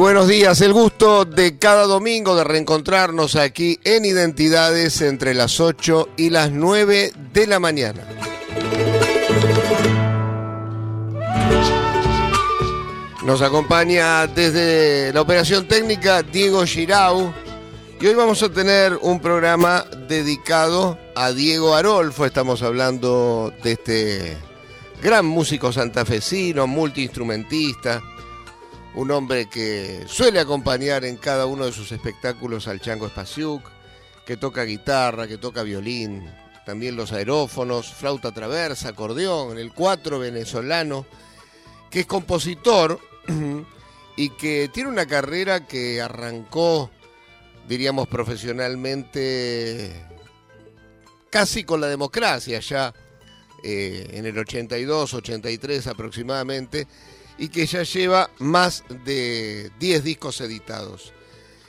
Buenos días, el gusto de cada domingo de reencontrarnos aquí en Identidades entre las 8 y las 9 de la mañana. Nos acompaña desde la operación técnica Diego Girau y hoy vamos a tener un programa dedicado a Diego Arolfo. Estamos hablando de este gran músico santafesino, multiinstrumentista un hombre que suele acompañar en cada uno de sus espectáculos al Chango Spasiuk, que toca guitarra, que toca violín, también los aerófonos, flauta traversa, acordeón, el cuatro venezolano, que es compositor y que tiene una carrera que arrancó, diríamos profesionalmente, casi con la democracia, ya eh, en el 82, 83 aproximadamente, y que ya lleva más de 10 discos editados.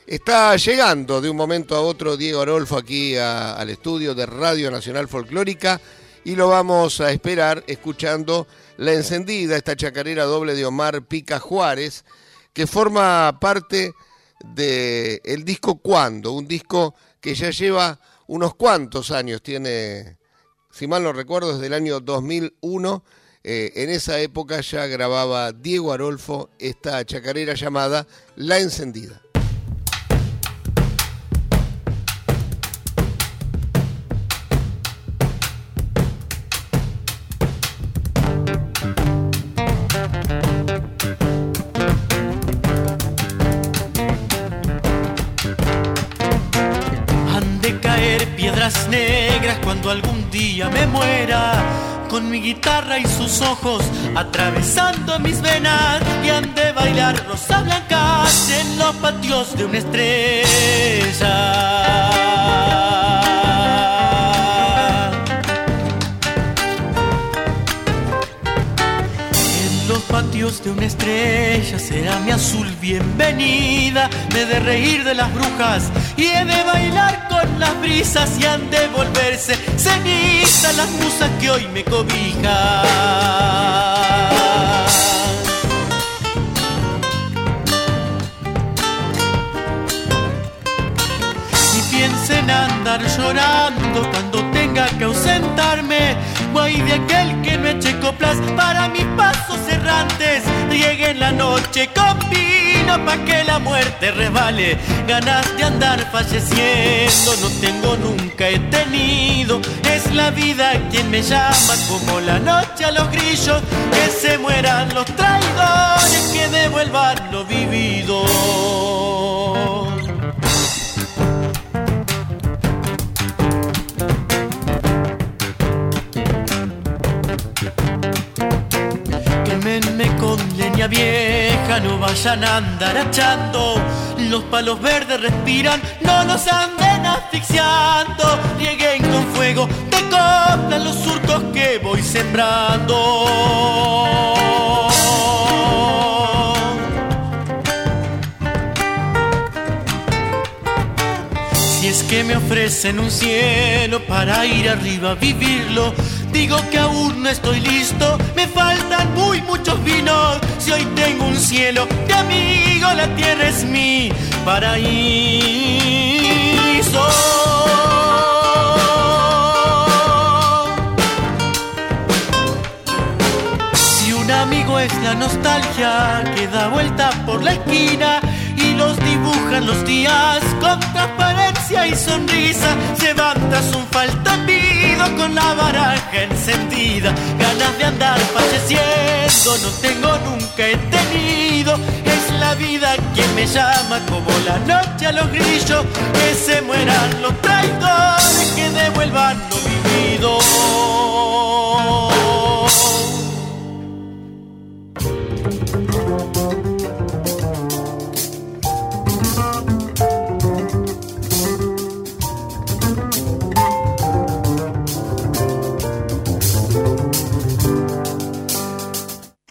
Está llegando de un momento a otro Diego Arolfo aquí al estudio de Radio Nacional Folclórica y lo vamos a esperar escuchando La Encendida, esta chacarera doble de Omar Pica Juárez, que forma parte del el disco Cuando, un disco que ya lleva unos cuantos años, tiene, si mal no recuerdo, desde el año 2001 eh, en esa época ya grababa Diego Arolfo esta chacarera llamada La Encendida. Han de caer piedras negras cuando algún día me muera con mi guitarra y sus ojos atravesando mis venas y han de bailar rosa blanca en los patios de una estrella. Patios de una estrella será mi azul bienvenida. Me de reír de las brujas y he de bailar con las brisas y han de volverse ceniza las musas que hoy me cobijan. Piensen andar llorando cuando tenga que ausentarme Guay de aquel que no eche coplas para mis pasos errantes. Riegue en la noche combino pa' que la muerte resbale. Ganas de andar falleciendo no tengo, nunca he tenido. Es la vida quien me llama como la noche a los grillos. Que se mueran los traidores, que devuelvan lo vivido. Vieja, no vayan a andar achando. Los palos verdes respiran, no nos anden asfixiando. Lleguen con fuego, te coplan los surcos que voy sembrando. Si es que me ofrecen un cielo para ir arriba a vivirlo, digo que aún no estoy listo, me faltan muy muchos vinos. Si hoy tengo un cielo de amigo, la tierra es mi paraíso. Si un amigo es la nostalgia que da vuelta por la esquina, y los dibujan los días con transparencia y sonrisa. Levantas un con la baraja encendida, ganas de andar falleciendo, no tengo nunca he tenido. Es la vida quien me llama como la noche a los grillos, que se mueran los traidores, que devuelvan lo vivido.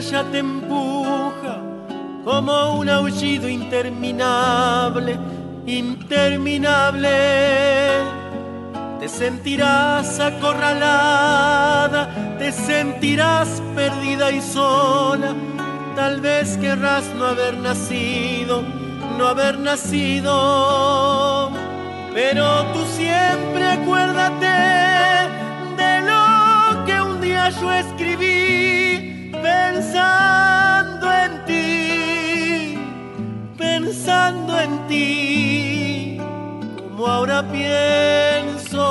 Ya te empuja como un aullido interminable, interminable. Te sentirás acorralada, te sentirás perdida y sola. Tal vez querrás no haber nacido, no haber nacido. Pero tú siempre acuérdate yo escribí pensando en ti, pensando en ti, como ahora pienso.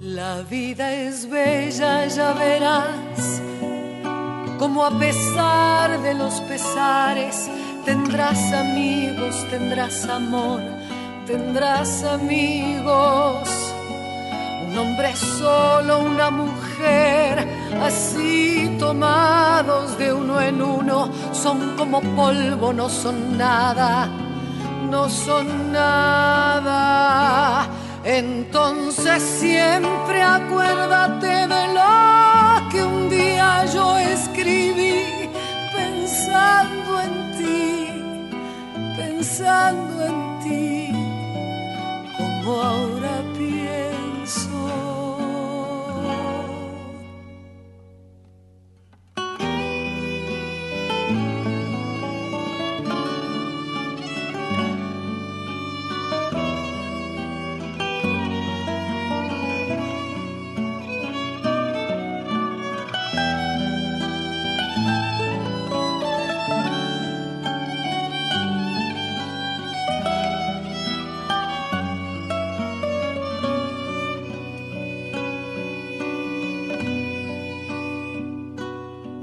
La vida es bella, ya verás, como a pesar de los pesares, tendrás amigos, tendrás amor, tendrás amigos. Un hombre solo, una mujer así tomados de uno en uno, son como polvo, no son nada, no son nada. Entonces siempre acuérdate de lo que un día yo escribí, pensando en ti, pensando en ti, como ahora pienso.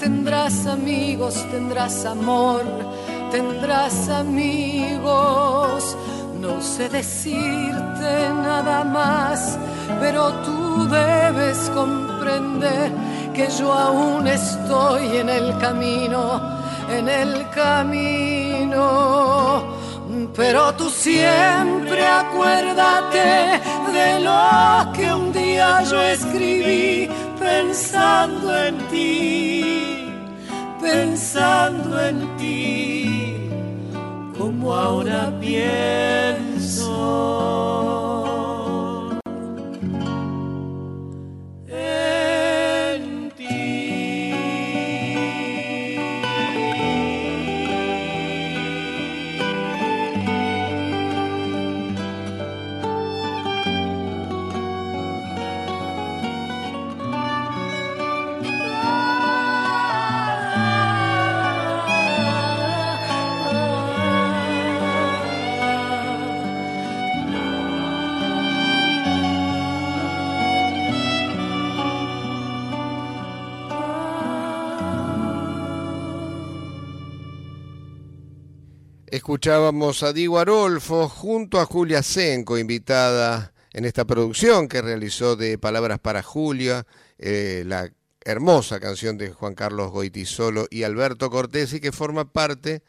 tendrás amigos, tendrás amor, tendrás amigos. No sé decirte nada más, pero tú debes comprender que yo aún estoy en el camino, en el camino. Pero tú siempre acuérdate de lo que un día yo escribí pensando en ti, pensando Escuchábamos a Diego Arolfo junto a Julia Senco, invitada en esta producción que realizó de Palabras para Julia, eh, la hermosa canción de Juan Carlos Goitisolo y Alberto Cortés y que forma parte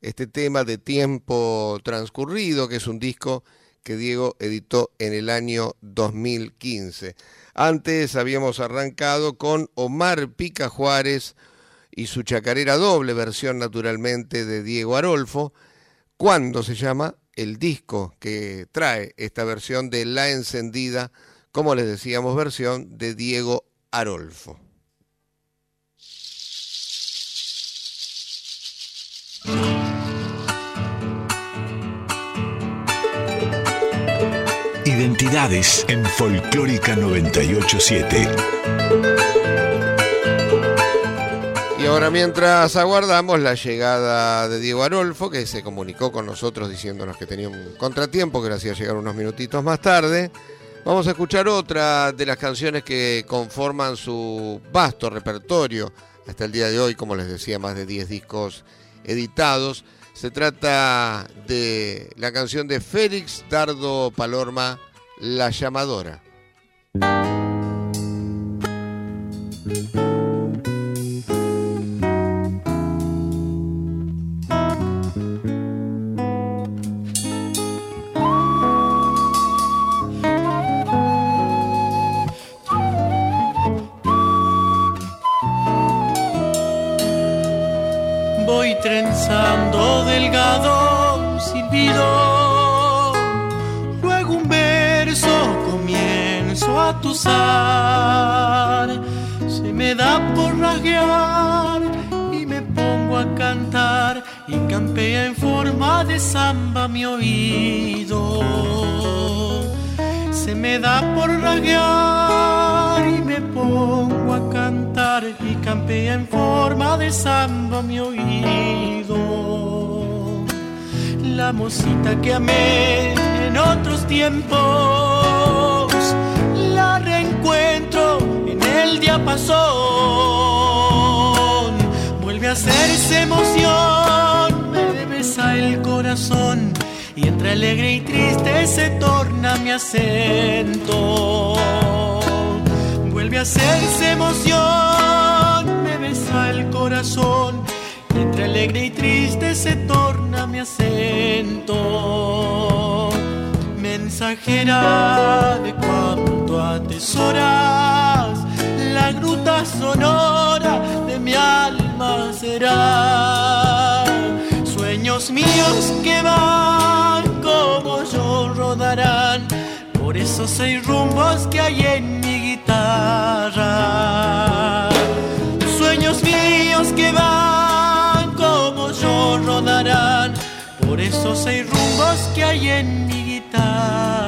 este tema de Tiempo Transcurrido, que es un disco que Diego editó en el año 2015. Antes habíamos arrancado con Omar Pica Juárez, y su chacarera doble, versión naturalmente de Diego Arolfo, cuando se llama el disco que trae esta versión de La Encendida, como les decíamos, versión de Diego Arolfo. Identidades en Folclórica 987. Y ahora mientras aguardamos la llegada de Diego Arolfo, que se comunicó con nosotros diciéndonos que tenía un contratiempo, que le hacía llegar unos minutitos más tarde, vamos a escuchar otra de las canciones que conforman su vasto repertorio hasta el día de hoy, como les decía, más de 10 discos editados. Se trata de la canción de Félix Dardo Palorma, La Llamadora. Mi oído. Se me da por rasguear y me pongo a cantar y campea en forma de samba mi oído. La mocita que amé en otros tiempos, la reencuentro en el diapasón. Vuelve a hacerse emoción, besa el corazón y entre alegre y triste se torna mi acento. Vuelve a hacerse emoción, me besa el corazón, y entre alegre y triste se torna mi acento. Mensajera de cuanto atesoras, la gruta sonora de mi alma será que van como yo rodarán por esos seis rumbos que hay en mi guitarra. Sueños míos que van como yo rodarán por esos seis rumbos que hay en mi guitarra.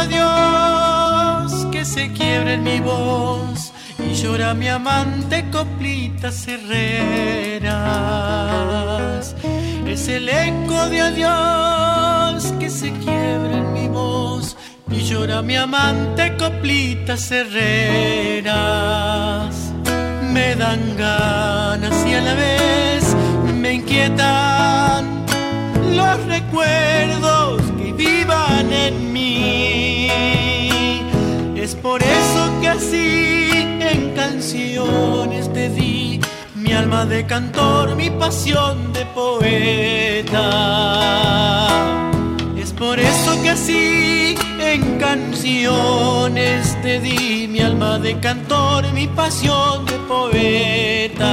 Adiós que se quiebra en mi voz y llora mi amante coplitas herreras. Es el eco de adiós que se quiebra en mi voz y llora mi amante coplitas herreras. Me dan ganas y a la vez me inquietan los recuerdos que vivan en mí. Por eso que así en canciones te di mi alma de cantor, mi pasión de poeta. Es por eso que así en canciones te di mi alma de cantor, mi pasión de poeta.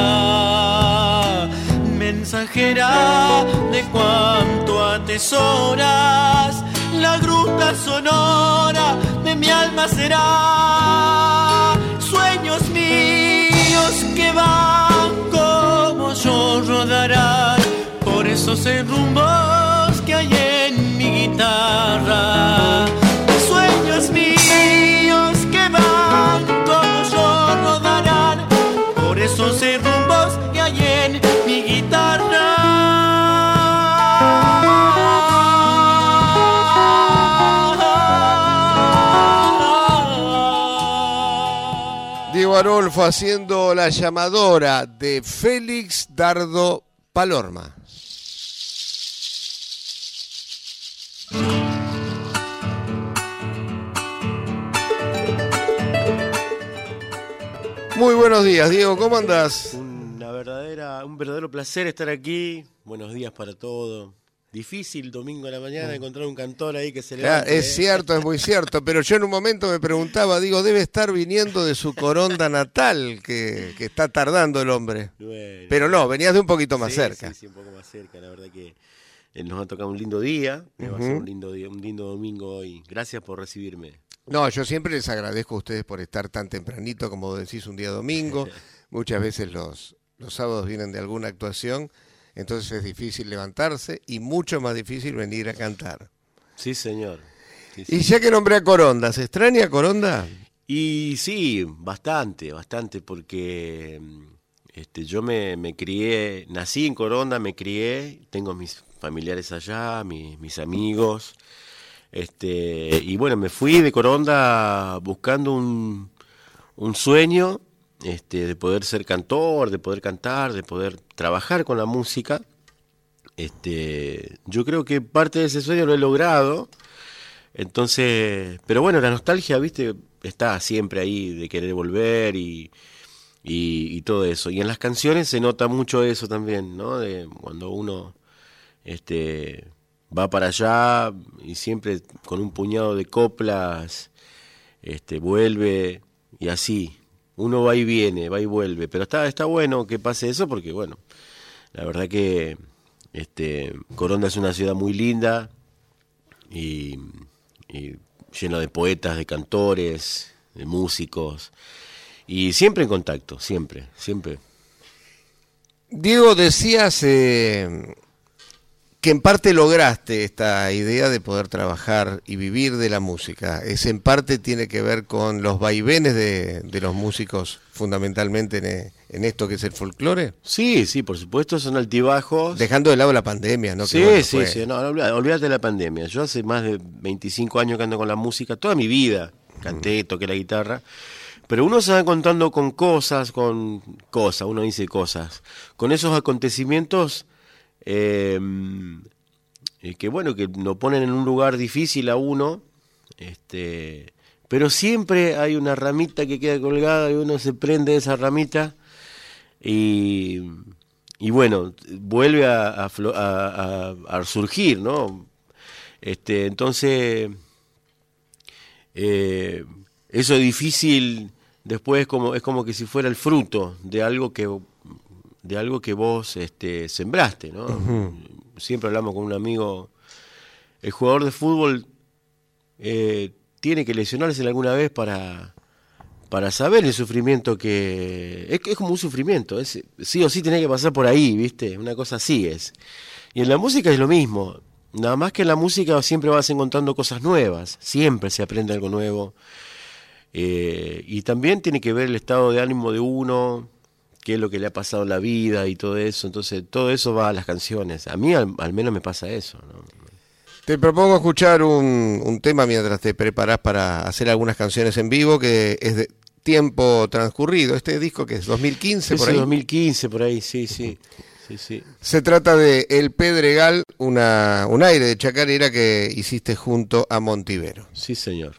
Mensajera de cuanto atesoras, la gruta sonora de mi alma será. Sueños míos que van como yo rodarán por esos rumbos que hay en mi guitarra. Sueños míos guitarra. Diego Arolfo haciendo la llamadora de Félix Dardo Palorma. Muy buenos días, Diego, ¿cómo verdadera, un verdadero placer estar aquí. Buenos días para todo. Difícil domingo a la mañana encontrar un cantor ahí que se Mm. Claro, levante. es ¿eh? cierto, es muy cierto, pero yo en un momento me preguntaba, digo, debe estar viniendo de su coronda natal, que, que está tardando el hombre. Bueno. Pero no, venías de un poquito más Sí, cerca. Sí, sí, un poco más cerca. La verdad que eh, nos ha tocado un lindo día. Me va a ser un lindo día, un lindo domingo hoy. Gracias por recibirme. No, yo siempre les agradezco a ustedes por estar tan tempranito, como decís, un día domingo. Muchas veces los, los sábados vienen de alguna actuación, entonces es difícil levantarse y mucho más difícil venir a cantar. Sí, señor. Sí, sí. Y ya que nombré a Coronda, ¿se extraña Coronda? Y sí, bastante, bastante, porque mm, este, yo me, me crié, nací en Coronda, me crié, tengo mis familiares allá, mis, mis amigos, este, y bueno, me fui de Coronda buscando un, un sueño este, de poder ser cantor, de poder cantar, de poder trabajar con la música. Este, yo creo que parte de ese sueño lo he logrado. Entonces, pero bueno, la nostalgia, viste, está siempre ahí de querer volver y, y, y todo eso. Y en las canciones se nota mucho eso también, ¿no? De cuando uno este, va para allá y siempre con un puñado de coplas este, vuelve y así. Uno va y viene, va y vuelve. Pero está, está bueno que pase eso porque, bueno, la verdad que este, Coronda es una ciudad muy linda y, lleno de poetas, de cantores, de músicos. Y siempre en contacto, siempre, siempre. Diego, decías eh, que en parte lograste esta idea de poder trabajar y vivir de la música. Es en parte tiene que ver con los vaivenes de, de los músicos, fundamentalmente en, eh, en esto que es el folclore. Sí, sí, por supuesto, son altibajos. Dejando de lado la pandemia, ¿no? Sí, bueno, sí, fue- sí, no, no, olvidate, olvidate de la pandemia. Yo hace más de 25 años que ando con la música, toda mi vida canté, toqué la guitarra, pero uno se va contando con cosas, con cosas, uno dice cosas. Con esos acontecimientos eh, que bueno, que lo ponen en un lugar difícil a uno, este, pero siempre hay una ramita que queda colgada y uno se prende de esa ramita y, y bueno, vuelve a, a- a- a surgir, ¿no? Este, entonces, eh, eso difícil después es como, es como que si fuera el fruto de algo que, de algo que vos este, sembraste, ¿no? Siempre hablamos con un amigo, el jugador de fútbol eh, tiene que lesionarse alguna vez para, para saber el sufrimiento que... Es, es como un sufrimiento, es, sí o sí tiene que pasar por ahí, ¿viste? Una cosa así es. Y en la música es lo mismo. Nada más que en la música siempre vas encontrando cosas nuevas, siempre se aprende algo nuevo. Eh, y también tiene que ver el estado de ánimo de uno, qué es lo que le ha pasado en la vida y todo eso. Entonces, todo eso va a las canciones. A mí al, al menos me pasa eso. ¿no? Te propongo escuchar un, un tema mientras te preparás para hacer algunas canciones en vivo, que es de tiempo transcurrido. Este disco que es 2015 por Ese ahí. 2015, por ahí, sí, sí. sí, sí. Se trata de El Pedregal, una, un aire de chacarera que hiciste junto a Montivero. Sí, señor.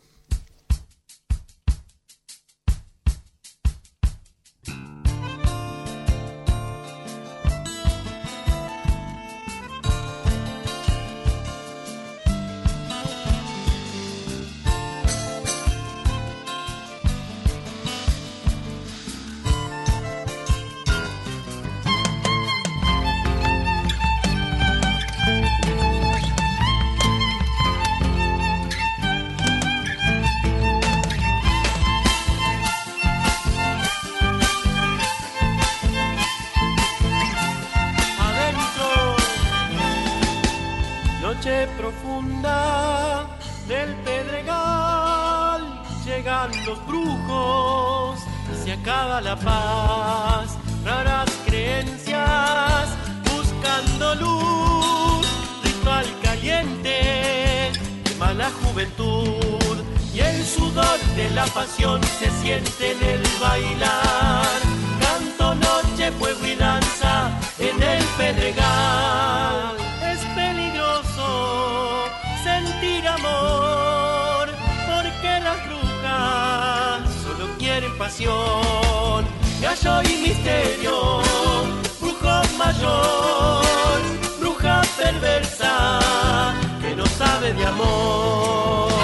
Se siente en el bailar. Canto, noche, fuego y danza en el pedregal. Es peligroso sentir amor, porque las brujas solo quieren pasión. Gallo y misterio, brujo mayor, bruja perversa que no sabe de amor.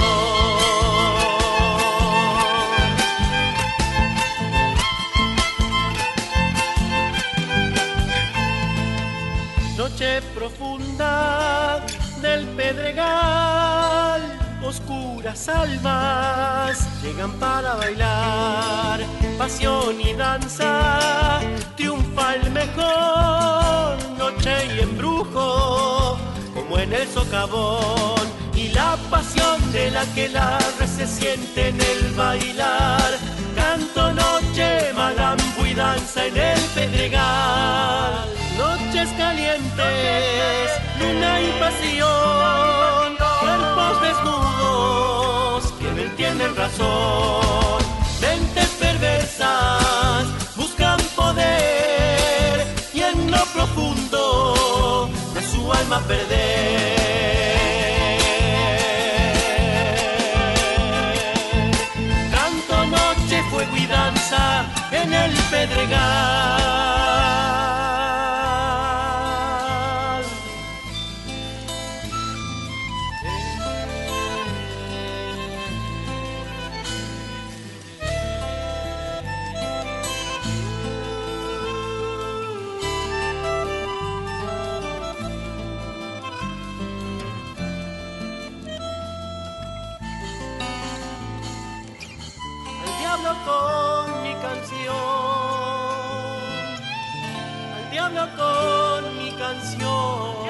Del Pedregal, oscuras almas llegan para bailar, pasión y danza, triunfa el mejor, noche y embrujo, como en el socavón, y la pasión de la que la se siente en el bailar, canto noche, malambo y danza en el Pedregal. Noches calientes, luna y pasión, cuerpos desnudos que no entienden razón, mentes perversas buscan poder y en lo profundo de su alma perder. Canto noche, fuego y danza en el pedregal. Diablo con mi canción. Al diablo con mi canción.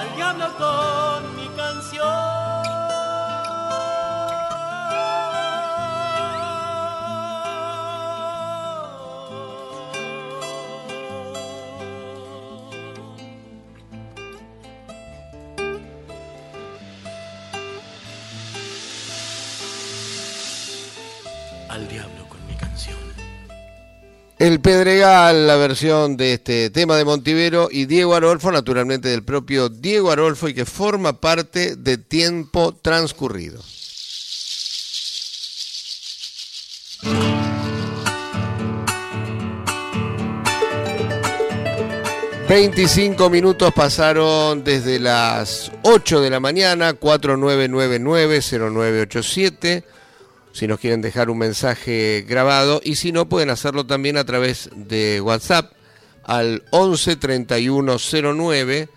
Al diablo con mi canción. El Pedregal, la versión de este tema de Montivero y Diego Arolfo, naturalmente del propio Diego Arolfo y que forma parte de Tiempo Transcurrido. 25 minutos pasaron desde las 8 de la mañana, 4999-0987. Si nos quieren dejar un mensaje grabado y si no, pueden hacerlo también a través de WhatsApp al 11 3109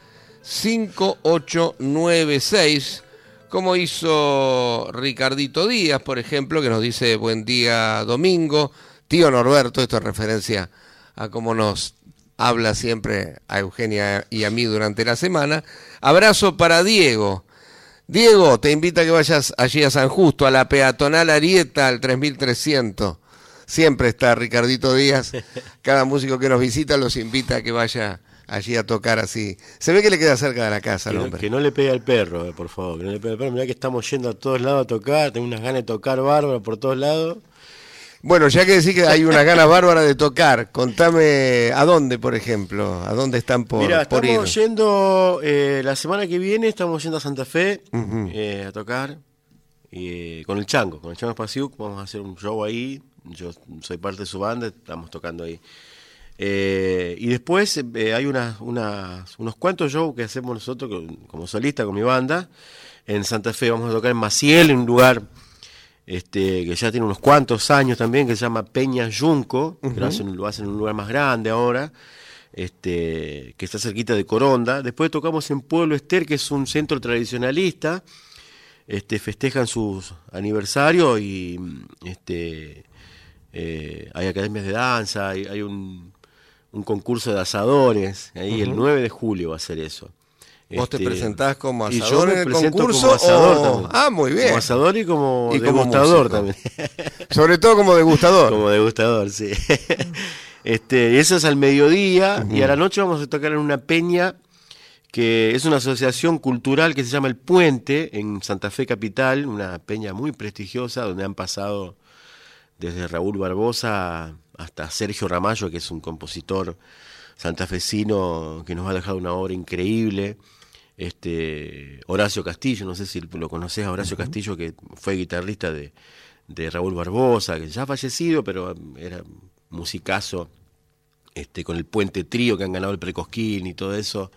5896, como hizo Ricardito Díaz, por ejemplo, que nos dice buen día domingo. Tío Norberto, esto es referencia a cómo nos habla siempre a Eugenia y a mí durante la semana. Abrazo para Diego. Diego, te invita a que vayas allí a San Justo, a la peatonal Arieta, al 3300. Siempre está Ricardito Díaz. Cada músico que nos visita los invita a que vaya allí a tocar así. Se ve que le queda cerca de la casa al no, hombre. que no le pegue al perro, eh, por favor. Que no le pegue al perro. Mirá que estamos yendo a todos lados a tocar. Tengo unas ganas de tocar bárbaro por todos lados. Bueno, ya que decís que hay una gana bárbara de tocar, contame a dónde, por ejemplo, a dónde están por, Mira, por ir. estamos yendo, eh, la semana que viene estamos yendo a Santa Fe eh, a tocar eh, con el Chango, con el Chango Spasiuk. Vamos a hacer un show ahí. Yo soy parte de su banda, estamos tocando ahí. Y después hay unas, unas- unos cuantos shows que hacemos nosotros como solista con mi banda. En Santa Fe vamos a tocar en Maciel, en un lugar este, que ya tiene unos cuantos años también, que se llama Peña Yunco, que lo, hacen, lo hacen en un lugar más grande ahora, este, que está cerquita de Coronda. Después tocamos en Pueblo Ester, que es un centro tradicionalista, este, festejan sus aniversarios y este, eh, hay academias de danza, hay, hay un, un concurso de asadores, ahí el 9 de julio va a ser eso. ¿Vos te Este, presentás como y yo asador me en el concurso como asador o- también. Ah, muy bien. Como asador y como Y degustador también. Sobre todo como degustador. como degustador, sí. este, eso es al mediodía y a la noche vamos a tocar en una peña que es una asociación cultural que se llama El Puente en Santa Fe Capital, una peña muy prestigiosa donde han pasado desde Raúl Barbosa hasta Sergio Ramallo, que es un compositor santafesino que nos ha dejado una obra increíble. Este, Horacio Castillo, no sé si lo conoces a Horacio Castillo, que fue guitarrista de, de Raúl Barbosa, que ya ha fallecido, pero era musicazo este, con el Puente Trío que han ganado el Precosquín y todo eso.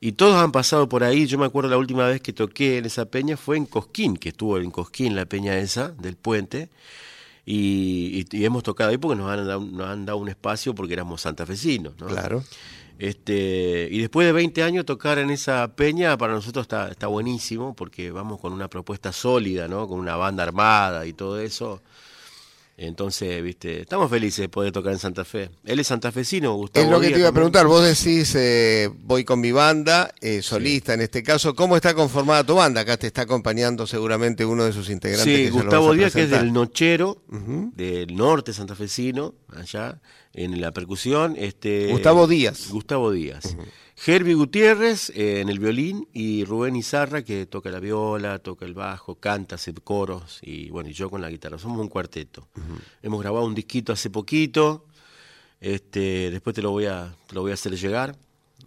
Y todos han pasado por ahí. Yo me acuerdo la última vez que toqué en esa peña fue en Cosquín, que estuvo en Cosquín la peña esa del Puente. Y, y- y hemos tocado ahí porque nos han, dado, nos han dado un espacio porque éramos santafesinos. ¿no? Claro. Este, y después de 20 años tocar en esa peña para nosotros está, está buenísimo porque vamos con una propuesta sólida, ¿no? Con una banda armada y todo eso. Entonces, viste, estamos felices de poder tocar en Santa Fe. Él es santafesino, Gustavo. Es lo que Díaz te iba a preguntar. Vos decís, eh, voy con mi banda, eh, solista en este caso. ¿Cómo está conformada tu banda? Acá te está acompañando seguramente uno de sus integrantes. Sí, que Gustavo Díaz, que es del Nochero, del norte santafesino, allá, en la percusión. Este, Gustavo Díaz. Gustavo Díaz. Herbie Gutiérrez eh, en el violín y Rubén Izarra, que toca la viola, toca el bajo, canta, hace coros y bueno, y yo con la guitarra. Somos un cuarteto. Hemos grabado un disquito hace poquito. Este, después te lo voy a, te lo voy a hacer llegar.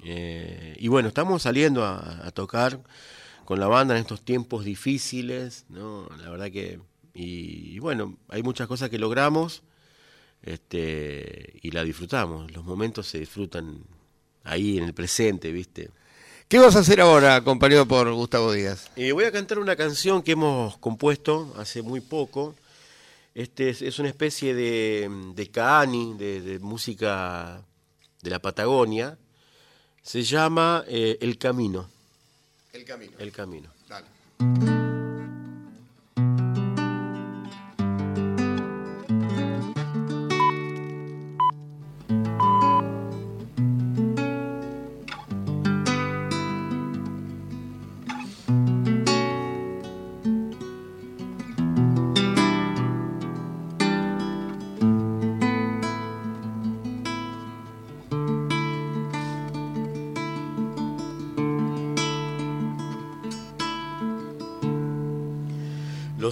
Eh, y bueno, estamos saliendo a, a tocar con la banda en estos tiempos difíciles, ¿no? La verdad que. Y, y bueno, hay muchas cosas que logramos este, y la disfrutamos. Los momentos se disfrutan ahí en el presente, ¿viste? ¿Qué vas a hacer ahora, acompañado por Gustavo Díaz? Eh, voy a cantar una canción que hemos compuesto hace muy poco. Este es, es una especie de, de caani, de, de música de la Patagonia. Se llama eh, El Camino. El camino. El Camino.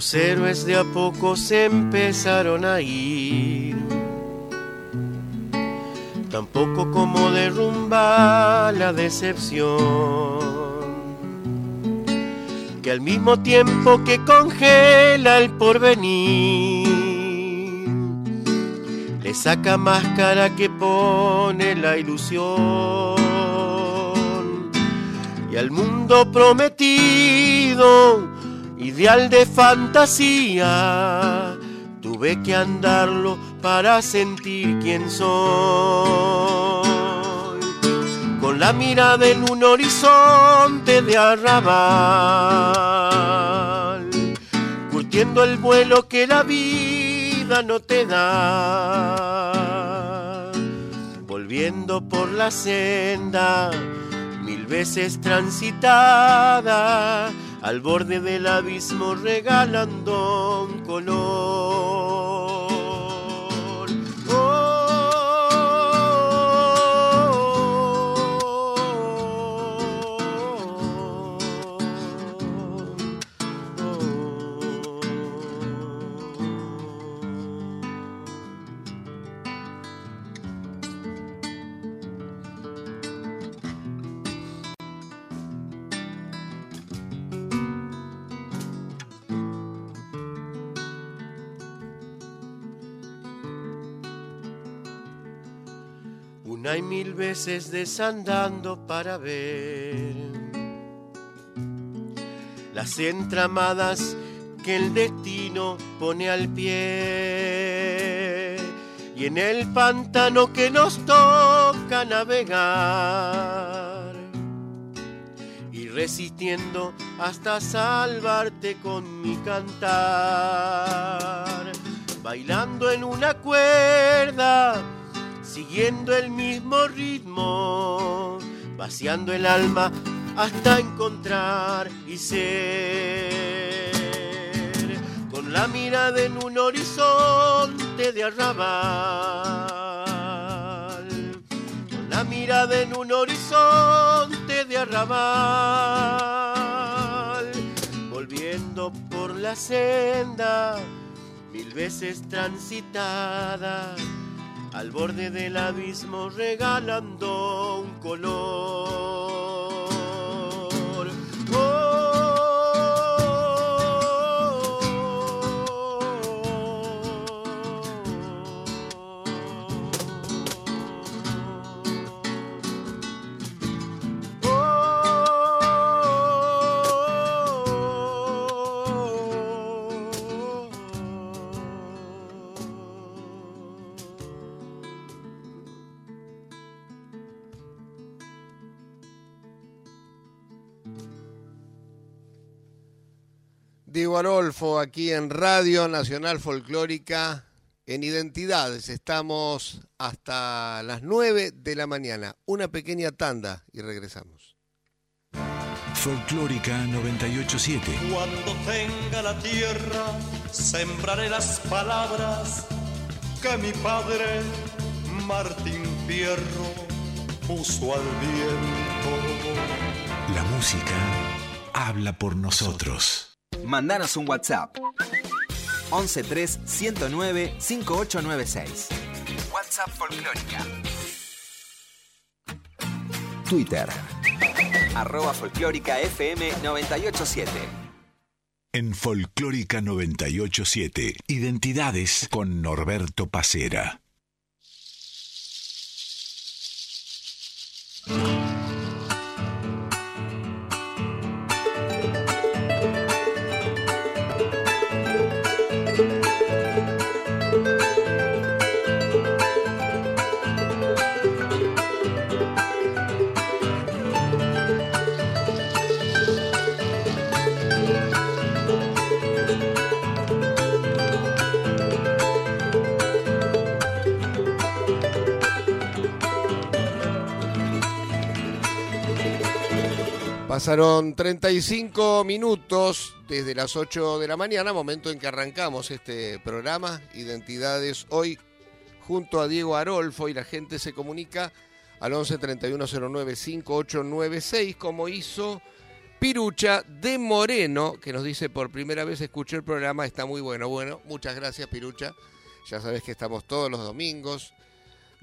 Los héroes de a poco se empezaron a ir. tampoco como derrumba la decepción que al mismo tiempo que congela el porvenir, le saca máscara que pone la ilusión. Y al mundo prometido, ideal de fantasía, tuve que andarlo para sentir quién soy. Con la mirada en un horizonte de arrabal, curtiendo el vuelo que la vida no te da, volviendo por la senda mil veces transitada, al borde del abismo regalando color. Una y mil veces desandando para ver las entramadas que el destino pone al pie. Y en el pantano que nos toca navegar y resistiendo hasta salvarte con mi cantar bailando en una cuerda siguiendo el mismo ritmo, vaciando el alma hasta encontrar y ser, con la mirada en un horizonte de arrabal, con la mirada en un horizonte de arrabal, volviendo por la senda mil veces transitada al borde del abismo regalando un color. Diego Arolfo aquí en Radio Nacional Folclórica en Identidades. Estamos hasta las 9 de la mañana. Una pequeña tanda y regresamos. Folclórica 987. Cuando tenga la tierra, sembraré las palabras que mi padre Martín Fierro puso al viento. La música habla por nosotros. Mandanos un WhatsApp. 113 109 5896. WhatsApp Folclórica. Twitter. Arroba Folclórica FM 987. En Folclórica 987, Identidades con Norberto Pacera. Pasaron 35 minutos desde las 8 de la mañana, momento en que arrancamos este programa, Identidades Hoy, junto a Diego Arolfo y la gente se comunica al 11 3109 5896, como hizo Pirucha de Moreno, que nos dice por primera vez escuché el programa, está muy bueno. Bueno, muchas gracias Pirucha, ya sabes que estamos todos los domingos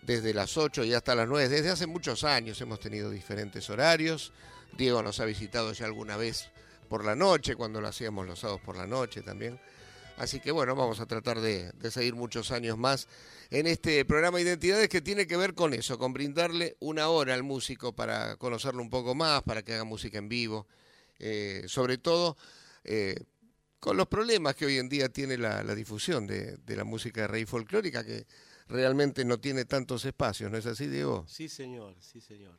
desde las 8 y hasta las 9. Desde hace muchos años hemos tenido diferentes horarios. Diego nos ha visitado ya alguna vez por la noche, cuando lo hacíamos los sábados por la noche también. Así que bueno, vamos a tratar de, seguir muchos años más en este programa Identidades que tiene que ver con eso, con brindarle una hora al músico para conocerlo un poco más, para que haga música en vivo, eh, sobre todo eh, con los problemas que hoy en día tiene la, la difusión de, de, la música de rey folclórica, que realmente no tiene tantos espacios, ¿no es así, Diego? Sí, señor, sí, señor.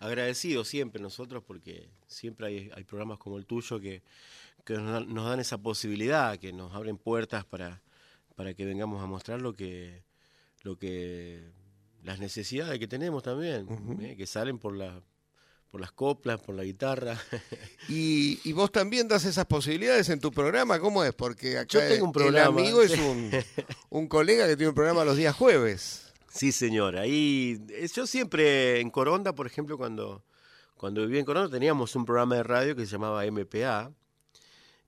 Agradecido siempre nosotros porque siempre hay, hay programas como el tuyo que, que nos, nos, dan esa posibilidad, que nos abren puertas para, para que vengamos a mostrar lo que, lo que las necesidades que tenemos también, uh -huh. eh, que salen por la por las coplas, por la guitarra. Y, y, vos también das esas posibilidades en tu programa, ¿cómo es? Porque acá Yo tengo un programa, el amigo es un, un colega que tiene un programa los días jueves. Sí, señor. Ahí yo siempre en Coronda, por ejemplo, cuando cuando vivía en Coronda teníamos un programa de radio que se llamaba MPA.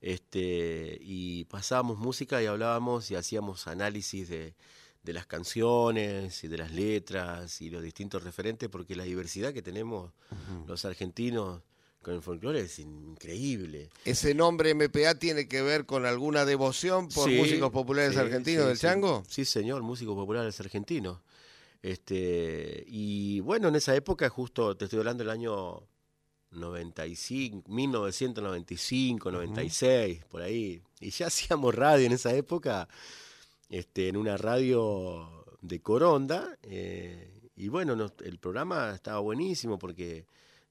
Este, y pasábamos música y hablábamos y hacíamos análisis de, de las canciones y de las letras y los distintos referentes, porque la diversidad que tenemos uh -huh. los argentinos con el folclore es increíble. ¿Ese nombre MPA tiene que ver con alguna devoción por sí, músicos populares sí, argentinos sí, del Chango? Sí, señor, músicos populares argentinos. Este, y bueno, en esa época, justo te estoy hablando del año 95, 1995, 96, uh -huh. por ahí. Y ya hacíamos radio en esa época este, en una radio de Coronda. Eh, y bueno, nos, el programa estaba buenísimo porque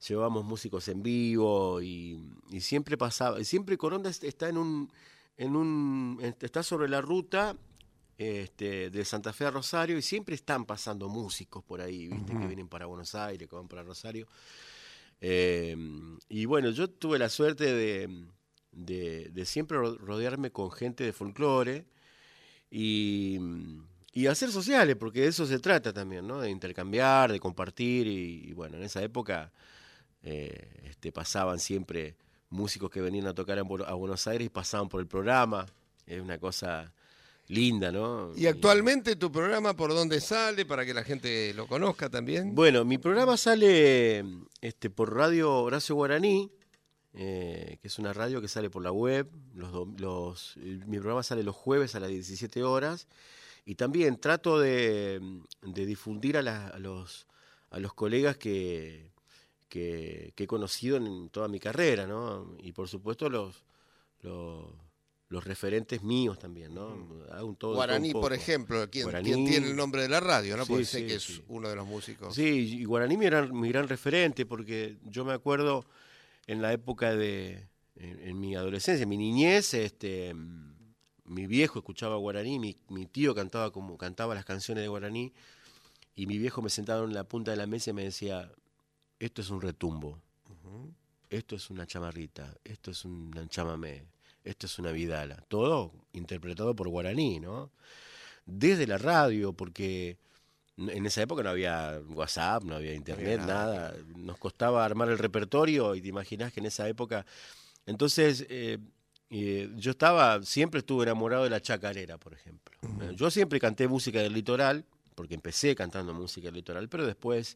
llevábamos músicos en vivo y, y siempre pasaba, siempre Coronda está en un, en un, está sobre la ruta este, de Santa Fe a Rosario y siempre están pasando músicos por ahí, viste, uh -huh. que vienen para Buenos Aires, que van para Rosario. Eh, y bueno, yo tuve la suerte de, de, de siempre rodearme con gente de folclore y, y, hacer sociales, porque de eso se trata también, ¿no? De intercambiar, de compartir y, y bueno, en esa época eh, este, pasaban siempre músicos que venían a tocar a, Buenos Aires y pasaban por el programa, es una cosa linda, ¿no? ¿Y actualmente tu programa por dónde sale para que la gente lo conozca también? Bueno, mi programa sale este, por Radio Horacio Guaraní, eh, que es una radio que sale por la web. Los, los, mi programa sale los jueves a las 17 horas. Y también trato de, de difundir a, la, a, los, a los colegas que, que, que, he conocido en toda mi carrera, ¿no? Y por supuesto los, los, los referentes míos también, ¿no? Hago un todo, Guaraní, un por ejemplo, quien, tiene el nombre de la radio, ¿no? Porque sí, sé sí, que es sí. uno de los músicos. Sí, y Guaraní mi gran, mi gran referente, porque yo me acuerdo en la época de, en, en, mi adolescencia, mi niñez, este, mi viejo escuchaba guaraní, mi, mi, tío cantaba como cantaba las canciones de guaraní, y mi viejo me sentaba en la punta de la mesa y me decía, esto es un retumbo, uh -huh. esto es una chamarrita, esto es un chamamé, esto es una vidala, todo interpretado por guaraní, ¿no? Desde la radio, porque en esa época no había WhatsApp, no había internet, no había nada. nada. Nos costaba armar el repertorio y te imaginas que en esa época. Entonces, eh, eh, yo estaba, siempre estuve enamorado de la chacarera, por ejemplo. Uh -huh. Yo siempre canté música del litoral, porque empecé cantando música del litoral, pero después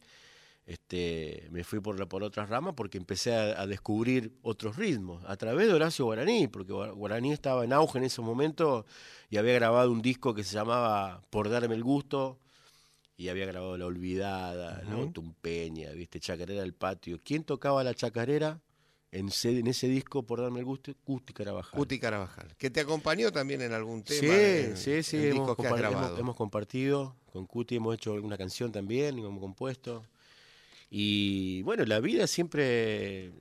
este, me fui por, por otras ramas porque empecé a, a, descubrir otros ritmos a través de Horacio Guaraní, porque Guaraní estaba en auge en ese momento y había grabado un disco que se llamaba Por darme el gusto y había grabado La Olvidada, uh -huh. ¿no? Tumpeña, ¿viste? Chacarera del Patio. ¿Quién tocaba la chacarera? En ese, en ese disco, por darme el gusto, Cuti Carabajal. Cuti Carabajal, que te acompañó también en algún tema. Sí, en, sí, sí, hemos, hemos, compartido con Cuti, hemos hecho alguna canción también, hemos compuesto. Y bueno, la vida siempre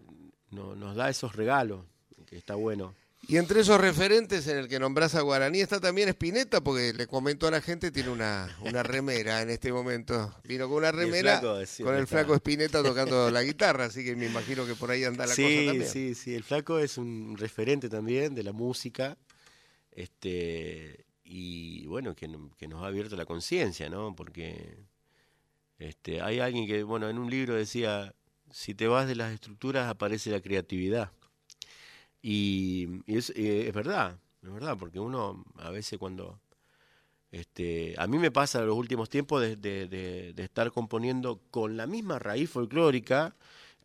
no, nos da esos regalos, que está bueno. Y entre esos referentes en el que nombras a Guaraní está también Spinetta, porque le comento a la gente, tiene una, una remera en este momento. Vino con una remera el sí, con el flaco Spinetta tocando la guitarra, así que me imagino que por ahí anda la sí, cosa también. Sí, sí, el flaco es un referente también de la música. Este, y bueno, que, que nos ha abierto la conciencia, ¿no? Porque este, hay alguien que, bueno, en un libro decía, si te vas de las estructuras aparece la creatividad. Y, eh, es, verdad, es verdad, porque uno a veces cuando, Este, a mí me pasa en los últimos tiempos de estar componiendo con la misma raíz folclórica,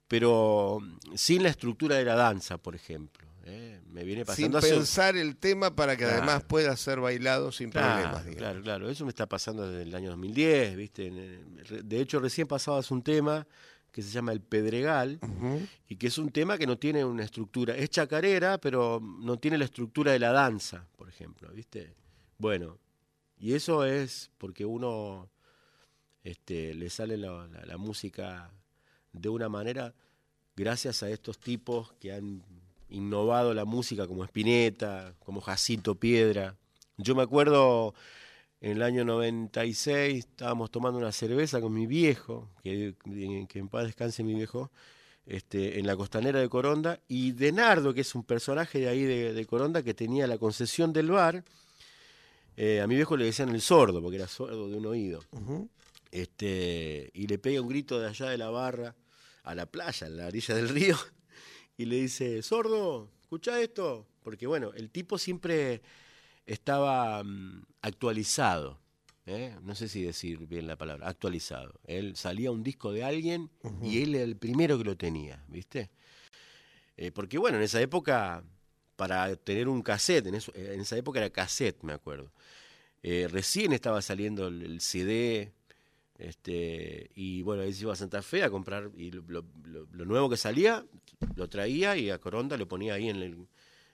pero sin la estructura de la danza, por ejemplo. ¿Eh? Me viene Sin pasando hace- pensar el tema para que Claro. además pueda ser bailado sin Claro, problemas. digamos. claro, claro. Eso me está pasando desde el año 2010, ¿viste? De hecho, recién pasabas un tema que se llama El Pedregal y que es un tema que no tiene una estructura. Es chacarera, pero no tiene la estructura de la danza, por ejemplo, ¿viste? Bueno, y eso es porque uno este, le sale la, la- la música de una manera gracias a estos tipos que han innovado la música como Spinetta, como Jacinto Piedra. Yo me acuerdo en el año 96 estábamos tomando una cerveza con mi viejo, que, que en paz descanse mi viejo, este, en la costanera de Coronda, y Denardo, que es un personaje de ahí de, de Coronda que tenía la concesión del bar, eh, a mi viejo le decían el sordo, porque era sordo de un oído. Este, y le pega un grito de allá de la barra a la playa, a la orilla del río, y le dice, sordo, escucha esto, porque bueno, el tipo siempre estaba mm, actualizado, ¿eh? no sé si decir bien la palabra, actualizado. Él salía un disco de alguien y él era el primero que lo tenía, ¿viste? Eh, porque bueno, en esa época, para tener un cassette, en, eso- en esa época era cassette, me acuerdo. Eh, recién estaba saliendo el, el CD, este, y bueno, ahí se iba a Santa Fe a comprar, y lo, lo- lo- lo nuevo que salía, lo traía y a Coronda lo ponía ahí en el,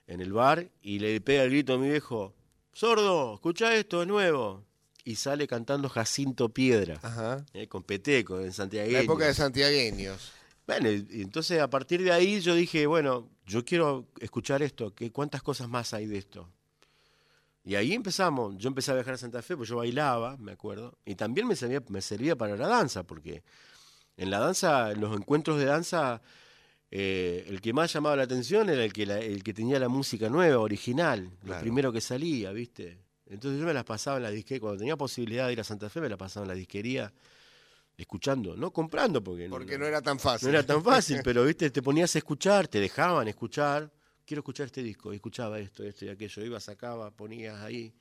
en el bar, y le pega el grito a mi viejo, sordo, escucha esto, es nuevo. Y sale cantando Jacinto Piedra, Ajá. eh, con Peteco, en Santiago. La época de santiagueños. Bueno, y- y entonces a partir de ahí yo dije, bueno, yo quiero escuchar esto, que cuántas cosas más hay de esto. Y ahí empezamos, yo empecé a viajar a Santa Fe, pues yo bailaba, me acuerdo, y también me servía, me servía para la danza, porque en la danza, en los encuentros de danza, eh, el que más llamaba la atención era el que, la- el que tenía la música nueva, original, lo Claro. primero que salía, ¿viste? Entonces yo me las pasaba en la disquería, cuando tenía posibilidad de ir a Santa Fe, me la pasaba en la disquería, escuchando, no comprando, porque, Porque no era tan fácil. no era tan fácil, pero viste, te ponías a escuchar, te dejaban escuchar. Quiero escuchar este disco, y escuchaba esto, esto y aquello. Ibas, sacaba, ponías ahí.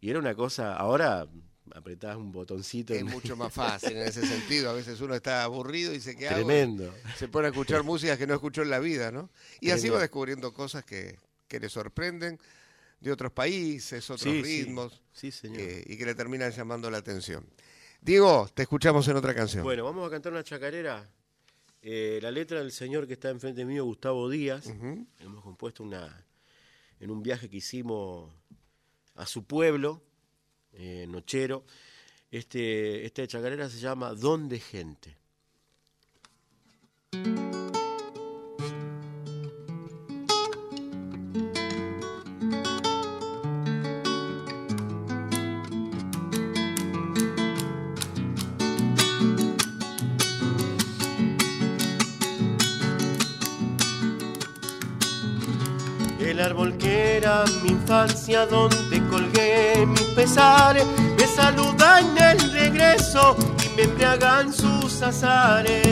Y era una cosa, ahora apretabas un botoncito. Es mucho más fácil en ese sentido. A veces uno está aburrido y dice que Tremendo. Se pone a escuchar músicas que no escuchó en la vida, ¿no? Y así va descubriendo cosas que, que le sorprenden de otros países, otros Sí, sí. ritmos, Sí, señor. eh, y que le terminan llamando la atención. Diego, te escuchamos en otra canción. Bueno, vamos a cantar una chacarera. Eh, la letra del señor que está enfrente mío, Gustavo Díaz. Hemos compuesto una en un viaje que hicimos a su pueblo, eh, Nochero. Este, esta chacarera se llama Don de Gente. Era mi infancia donde colgué mis pesares me saluda en el regreso y me embriagan sus azares.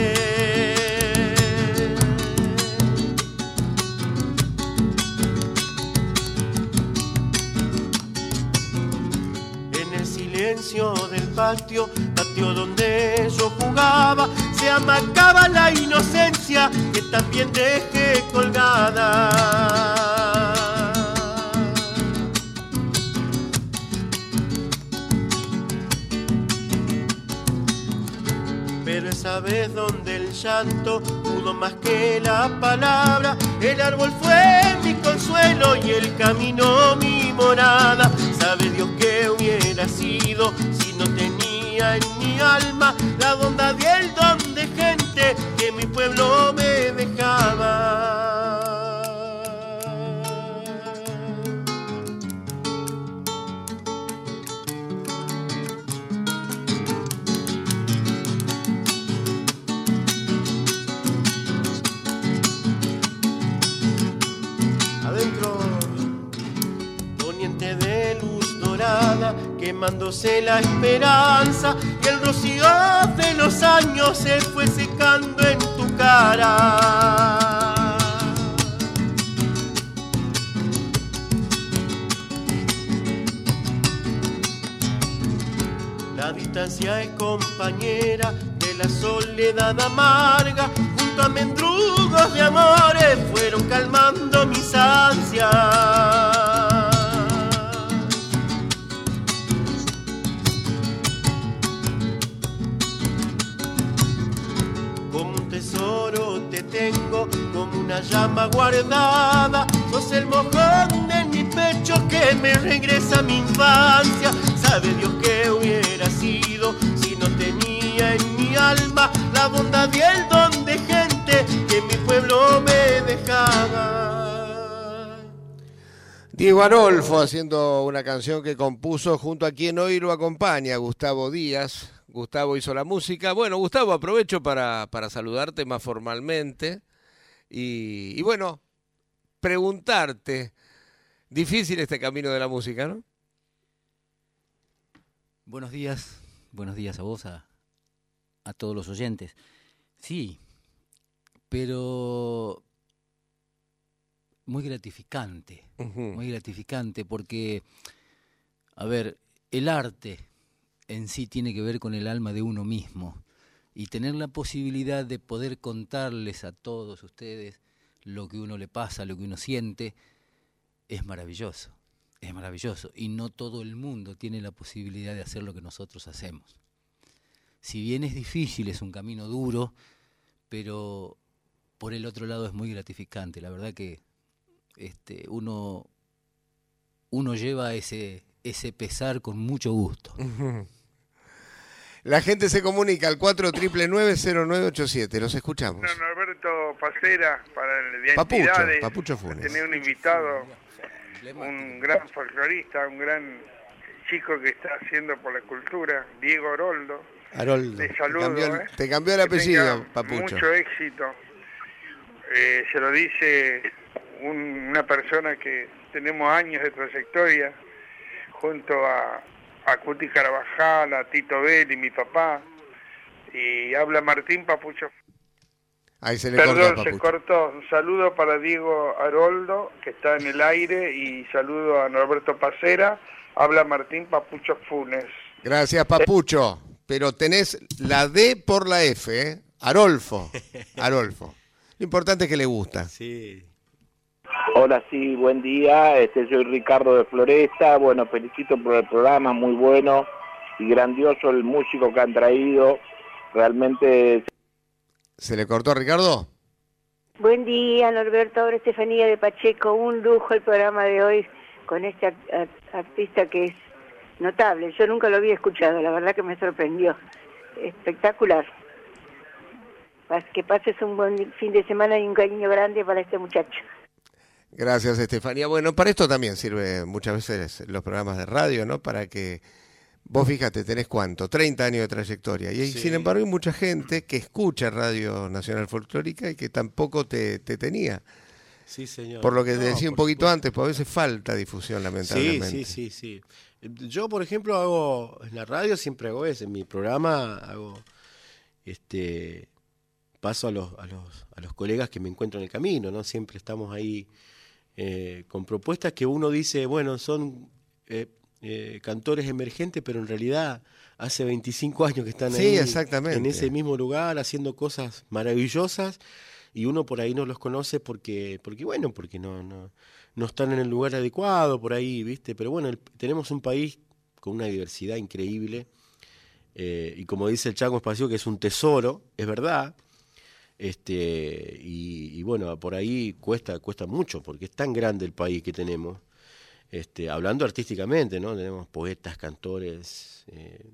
En el silencio del patio, patio donde yo jugaba, se amacaba la inocencia que también dejé colgada. Vez donde el llanto pudo más que la palabra, el árbol fue mi consuelo y el camino mi morada. Sabe Dios que hubiera sido si no tenía en mi alma la bondad y el don de gente que mi pueblo la esperanza y el rocío de los años se fue secando en tu cara La distancia es compañera de la soledad amarga, junto a mendrugos de amores fueron calmando mis ansias. Una llama guardada, sos el mojón en mi pecho que me regresa a mi infancia. Sabe Dios que hubiera sido si no tenía en mi alma la bondad y el don de gente que mi pueblo me dejaba. Diego Arolfo haciendo una canción que compuso junto a quien hoy lo acompaña, Gustavo Díaz. Gustavo hizo la música. Bueno, Gustavo, aprovecho para, para saludarte más formalmente y, y bueno, preguntarte, difícil este camino de la música, ¿no? Buenos días, buenos días a vos, a, a todos los oyentes. Sí, pero muy gratificante, muy gratificante porque, a ver, el arte en sí tiene que ver con el alma de uno mismo y tener la posibilidad de poder contarles a todos ustedes lo que uno le pasa, lo que uno siente, es maravilloso, es maravilloso y no todo el mundo tiene la posibilidad de hacer lo que nosotros hacemos. Si bien es difícil, es un camino duro, pero por el otro lado es muy gratificante. La verdad que este, uno, uno lleva ese, ese pesar con mucho gusto. La gente se comunica al 4999-0987. Los escuchamos. Don Alberto Pacera, para el de Papucho, Papucho Funes. tener un invitado, un gran folclorista, un gran chico que está haciendo por la cultura, Diego Oroldo. Haroldo, Te te saludo, cambió, el- ¿eh? te cambió el Que apellido, Papucho. Mucho éxito. Eh, se lo dice un- una persona que tenemos años de trayectoria, junto a, a Cuti Carvajal, a Tito Belli, mi papá, y habla Martín Papucho Ahí se le Perdón, cortó se cortó. Un saludo para Diego Haroldo, que está en el aire, y saludo a Norberto Pacera. Habla Martín Papucho Funes. Gracias, Papucho. Pero tenés la D por la F, ¿eh? Arolfo. Arolfo. Lo importante es que le gusta. Sí. Hola, sí, buen día. Este, soy Ricardo de Floresta. Bueno, felicito por el programa, muy bueno y grandioso el músico que han traído. Realmente ¿Se le cortó a Ricardo? Buen día, Norberto. Ahora Estefanía de Pacheco. Un lujo el programa de hoy con este ar- ar- artista que es notable. Yo nunca lo había escuchado, la verdad que me sorprendió. Espectacular. Que pases un buen fin de semana y un cariño grande para este muchacho. Gracias, Estefanía. Bueno, para esto también sirve muchas veces los programas de radio, ¿no? Para que vos fíjate, tenés cuánto, 30 años de trayectoria. Y Sí. sin embargo hay mucha gente que escucha Radio Nacional Folclórica y que tampoco te, te tenía. Sí, señor. Por lo que te decía un poquito antes, pues a veces falta difusión, Sí, lamentablemente. sí, sí, sí. Yo, por ejemplo, hago en la radio siempre hago eso. En mi programa hago este paso a los, a los, a los colegas que me encuentro en el camino, ¿no? Siempre estamos ahí eh, con propuestas que uno dice, bueno, son eh, eh, cantores emergentes, pero en realidad hace 25 años que están Sí, ahí exactamente. en ese mismo lugar haciendo cosas maravillosas y uno por ahí no los conoce porque, porque bueno, porque no, no, no están en el lugar adecuado por ahí, ¿viste? Pero bueno, el- tenemos un país con una diversidad increíble eh, y como dice el Chaco Espacio, que es un tesoro, es verdad. Este, y, y bueno, por ahí cuesta, cuesta mucho, porque es tan grande el país que tenemos. Este, hablando artísticamente, ¿no? Tenemos poetas, cantores. eh,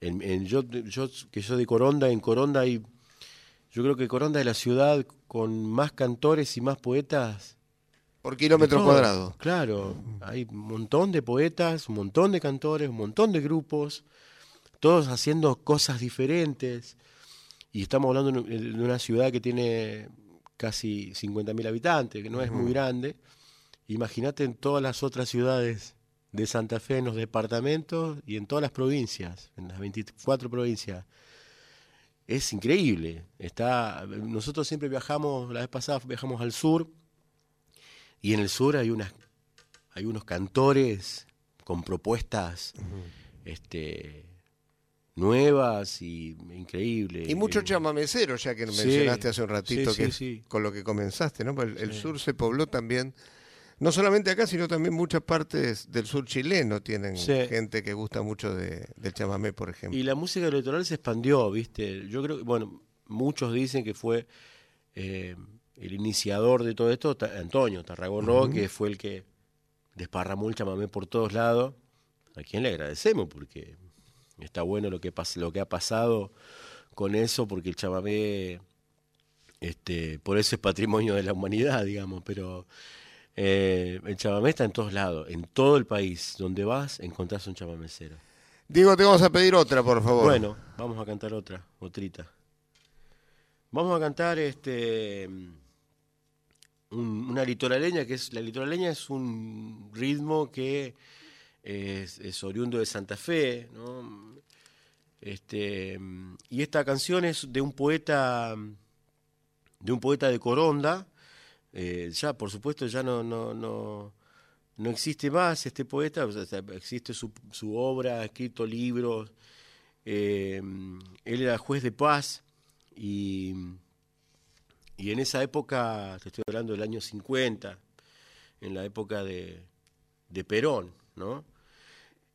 en, en- yo, yo que soy de Coronda, en Coronda hay, yo creo que Coronda es la ciudad con más cantores y más poetas Por kilómetro cuadrado. Claro, hay un montón de poetas, un montón de cantores, un montón de grupos, todos haciendo cosas diferentes. Y estamos hablando de un- de una ciudad que tiene casi 50.000 habitantes, que no es muy grande. Imagínate en todas las otras ciudades de Santa Fe, en los departamentos y en todas las provincias, en las 24 provincias. Es increíble. Está, nosotros siempre viajamos, la vez pasada viajamos al sur, y en el sur hay unas hay unos cantores con propuestas este nuevas y increíbles. Y mucho chamamecero, ya que Sí, mencionaste hace un ratito, sí, que sí, con lo que comenzaste, ¿no? Pues El, el sur se pobló también, no solamente acá, sino también muchas partes del sur chileno tienen gente que gusta mucho de, del chamamé, por ejemplo. Y la música del litoral se expandió, ¿viste? Yo creo que, bueno, muchos dicen que fue eh, el iniciador de todo esto, Ta- Antonio Tarragorro, Ujú. que fue el que desparramó el chamamé por todos lados. A quien le agradecemos, porque está bueno lo que, lo que ha pasado con eso, porque el chamamé, este, por eso es patrimonio de la humanidad, digamos, pero eh, el chamamé está en todos lados, en todo el país. Donde vas, encontrás un chamamecero. Diego, te vamos a pedir otra, por favor. Bueno, vamos a cantar otra, otrita. Vamos a cantar este un- una litoraleña, que es la litoraleña es un ritmo que es, oriundo de Santa Fe. Este, y esta canción es de un poeta de un poeta de Coronda, eh, ya por supuesto ya no, no, no, no existe más este poeta, existe su, su obra, ha escrito libros, eh, él era juez de paz y, y en esa época, te estoy hablando del año 50, en la época de, de Perón, ¿no?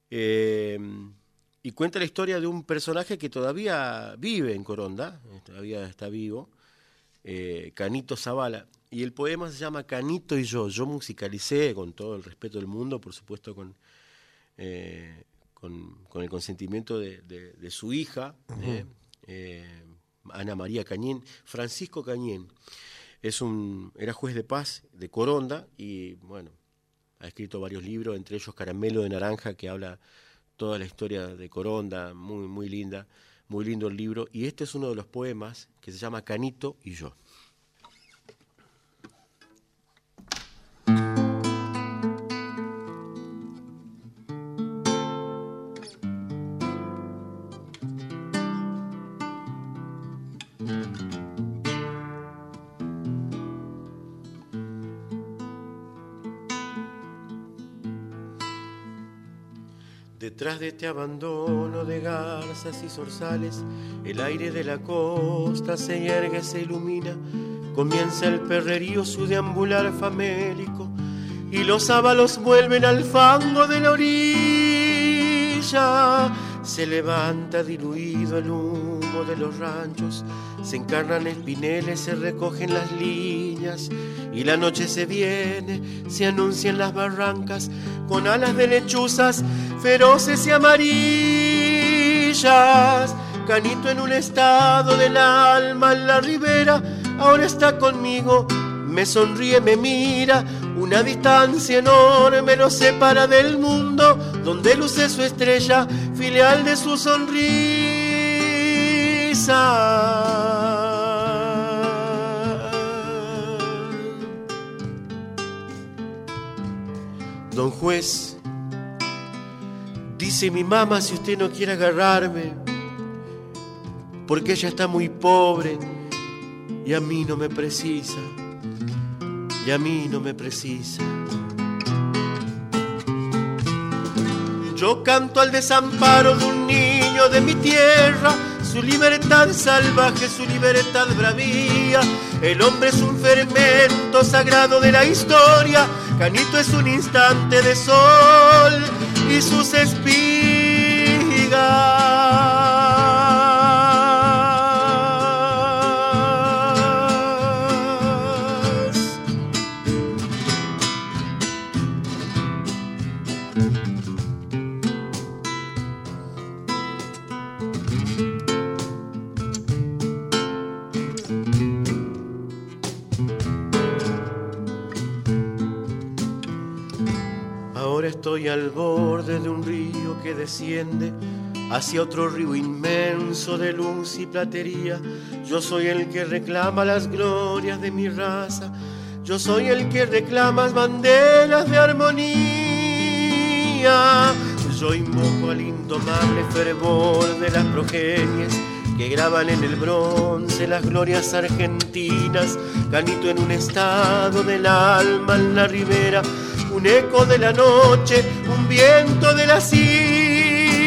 Eh, y cuenta la historia de un personaje que todavía vive en Coronda, eh, todavía está vivo, eh, Canito Zavala. Y el poema se llama Canito y yo. Yo musicalicé con todo el respeto del mundo, por supuesto con, eh, con, con el consentimiento de, de- de su hija, eh, Ana María Cañén, Francisco Cañén. Es un, era juez de paz de Coronda y bueno, ha escrito varios libros, entre ellos Caramelo de Naranja, que habla toda la historia de Coronda, muy, muy linda, muy lindo el libro. Y este es uno de los poemas que se llama Canito y yo. Detrás de este abandono de garzas y zorzales, el aire de la costa se yergue, se ilumina. Comienza el perrerío su deambular famélico y los ábalos vuelven al fango de la orilla. Se levanta diluido el humo de los ranchos, se encarnan espineles, se recogen las líneas y la noche se viene, se anuncian las barrancas con alas de lechuzas feroces y amarillas. Canito en un estado del alma en la ribera, ahora está conmigo, me sonríe, me mira, una distancia enorme lo separa del mundo, donde luce su estrella, filial de su sonrisa. Don juez, dice mi mamá si usted no quiere agarrarme, porque ella está muy pobre y a mí no me precisa, y a mí no me precisa. Yo canto al desamparo de un niño de mi tierra, su libertad salvaje, su libertad bravía. El hombre es un fermento sagrado de la historia, Canito es un instante de sol y sus espigas. Estoy al borde de un río que desciende hacia otro río inmenso de luz y platería. Yo soy el que reclama las glorias de mi raza. Yo soy el que reclama banderas de armonía. Yo invoco al indomable fervor de las progenies que graban en el bronce las glorias argentinas. Canito en un estado del alma en la ribera, un eco de la noche, un viento de las islas.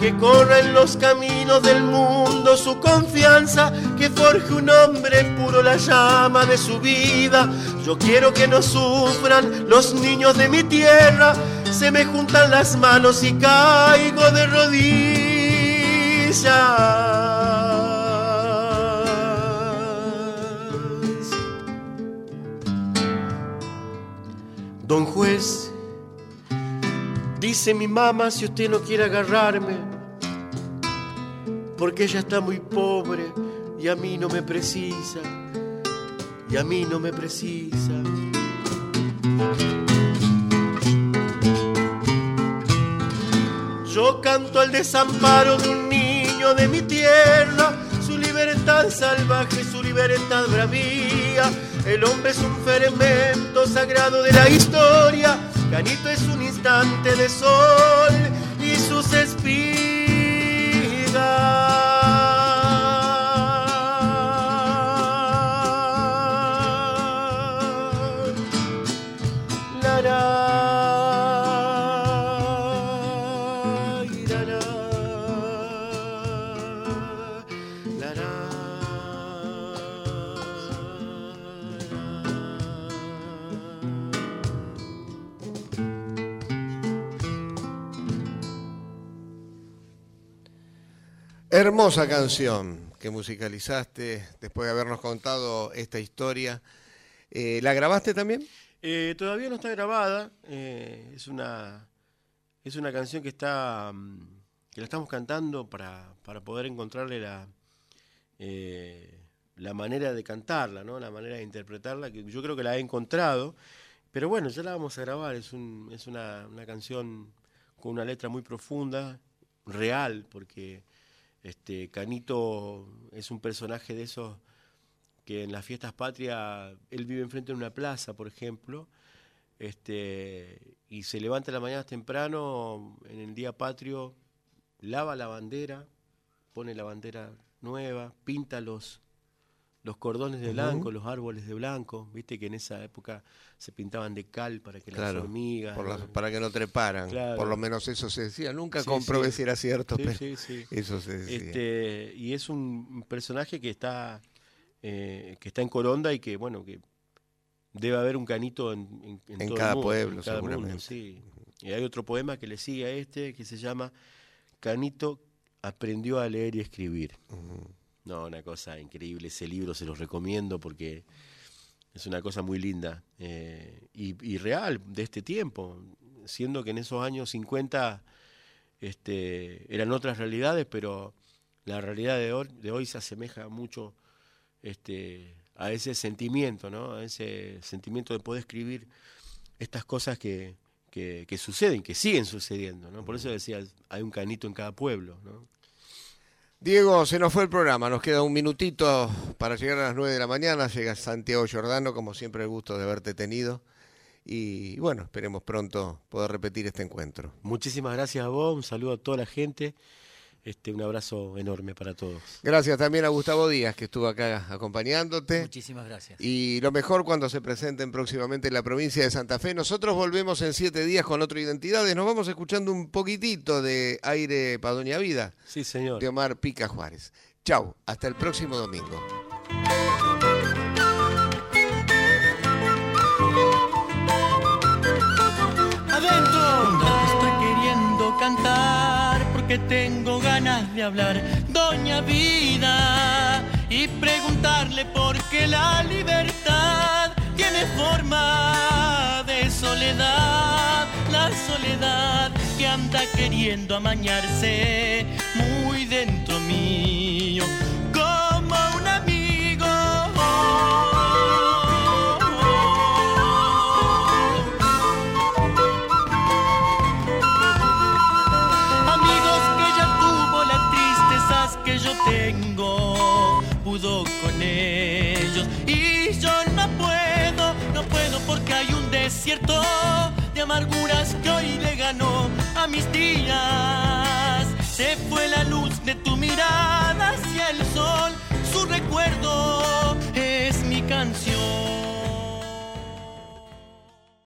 que corra en los caminos del mundo su confianza, que forje un hombre puro la llama de su vida. Yo quiero que no sufran los niños de mi tierra, se me juntan las manos y caigo de rodillas. Don juez, dice mi mamá si usted no quiere agarrarme, porque ella está muy pobre y a mí no me precisa, y a mí no me precisa. Yo canto al desamparo de un niño de mi tierra, su libertad salvaje, su libertad bravía. El hombre es un fermento sagrado de la historia, Canito es un instante de sol y sus espigas. Hermosa canción que musicalizaste después de habernos contado esta historia. Eh, ¿La grabaste también? Eh, todavía no está grabada. eh, es una es una canción que está mm, que la estamos cantando para, para poder encontrarle la la manera de cantarla, ¿no? La manera de interpretarla. Que yo creo que la he encontrado. Pero bueno, ya la vamos a grabar. Es un, es una, una canción con una letra muy profunda, real, porque este Canito es un personaje de esos que en las fiestas patrias él vive enfrente de una plaza, por ejemplo, este y se levanta la mañana temprano en el día patrio, lava la bandera, pone la bandera nueva, pinta los los cordones de blanco, los árboles de blanco, viste que en esa época se pintaban de cal para que las hormigas por las- ¿no? para que no treparan. Claro. Por lo menos eso se decía. Nunca Sí, comprobé sí. si era cierto, Sí, pero sí, sí. eso se decía. Este, y es un personaje que está eh, que está en Coronda y que bueno que debe haber un canito en, en, En todo el cada mundo, pueblo, en cada seguramente. Y hay otro poema que le sigue a este que se llama Canito aprendió a leer y escribir. No, una cosa increíble. Ese libro se los recomiendo porque es una cosa muy linda eh, y, y real de este tiempo. Siendo que en esos años 50 este, eran otras realidades, pero la realidad de hoy, de hoy se asemeja mucho este, a ese sentimiento, ¿no? A ese sentimiento de poder escribir estas cosas que, que, que suceden, que siguen sucediendo, ¿no? Por eso decía, hay un canito en cada pueblo, ¿no? Diego, se nos fue el programa, nos queda un minutito para llegar a las 9 de la mañana, llega Santiago Giordano, como siempre el gusto de haberte tenido. Y bueno, esperemos pronto poder repetir este encuentro. Muchísimas gracias a vos, un saludo a toda la gente, este, un abrazo enorme para todos. Gracias también a Gustavo Díaz que estuvo acá acompañándote. Muchísimas gracias. Y lo mejor cuando se presenten próximamente en la provincia de Santa Fe. Nosotros volvemos en siete días con otra identidades. Nos vamos escuchando un poquitito de aire para Doña Vida Sí, señor. de Omar Pica Juárez. Chau, hasta el próximo domingo. adentro. Estoy queriendo cantar porque tengo de hablar, doña vida, y preguntarle por qué la libertad tiene forma de soledad, la soledad que anda queriendo amañarse muy dentro mío, de amarguras que hoy le ganó a mis días. Se fue la luz de tu mirada hacia el sol, su recuerdo es mi canción.